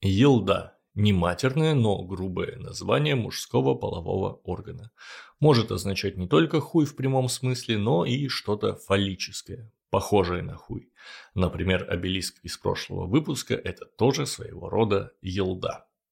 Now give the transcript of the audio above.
Елда – не матерное, но грубое название мужского полового органа. Может означать не только хуй в прямом смысле, но и что-то фаллическое, похожее на хуй. Например, обелиск из прошлого выпуска – это тоже своего рода елда.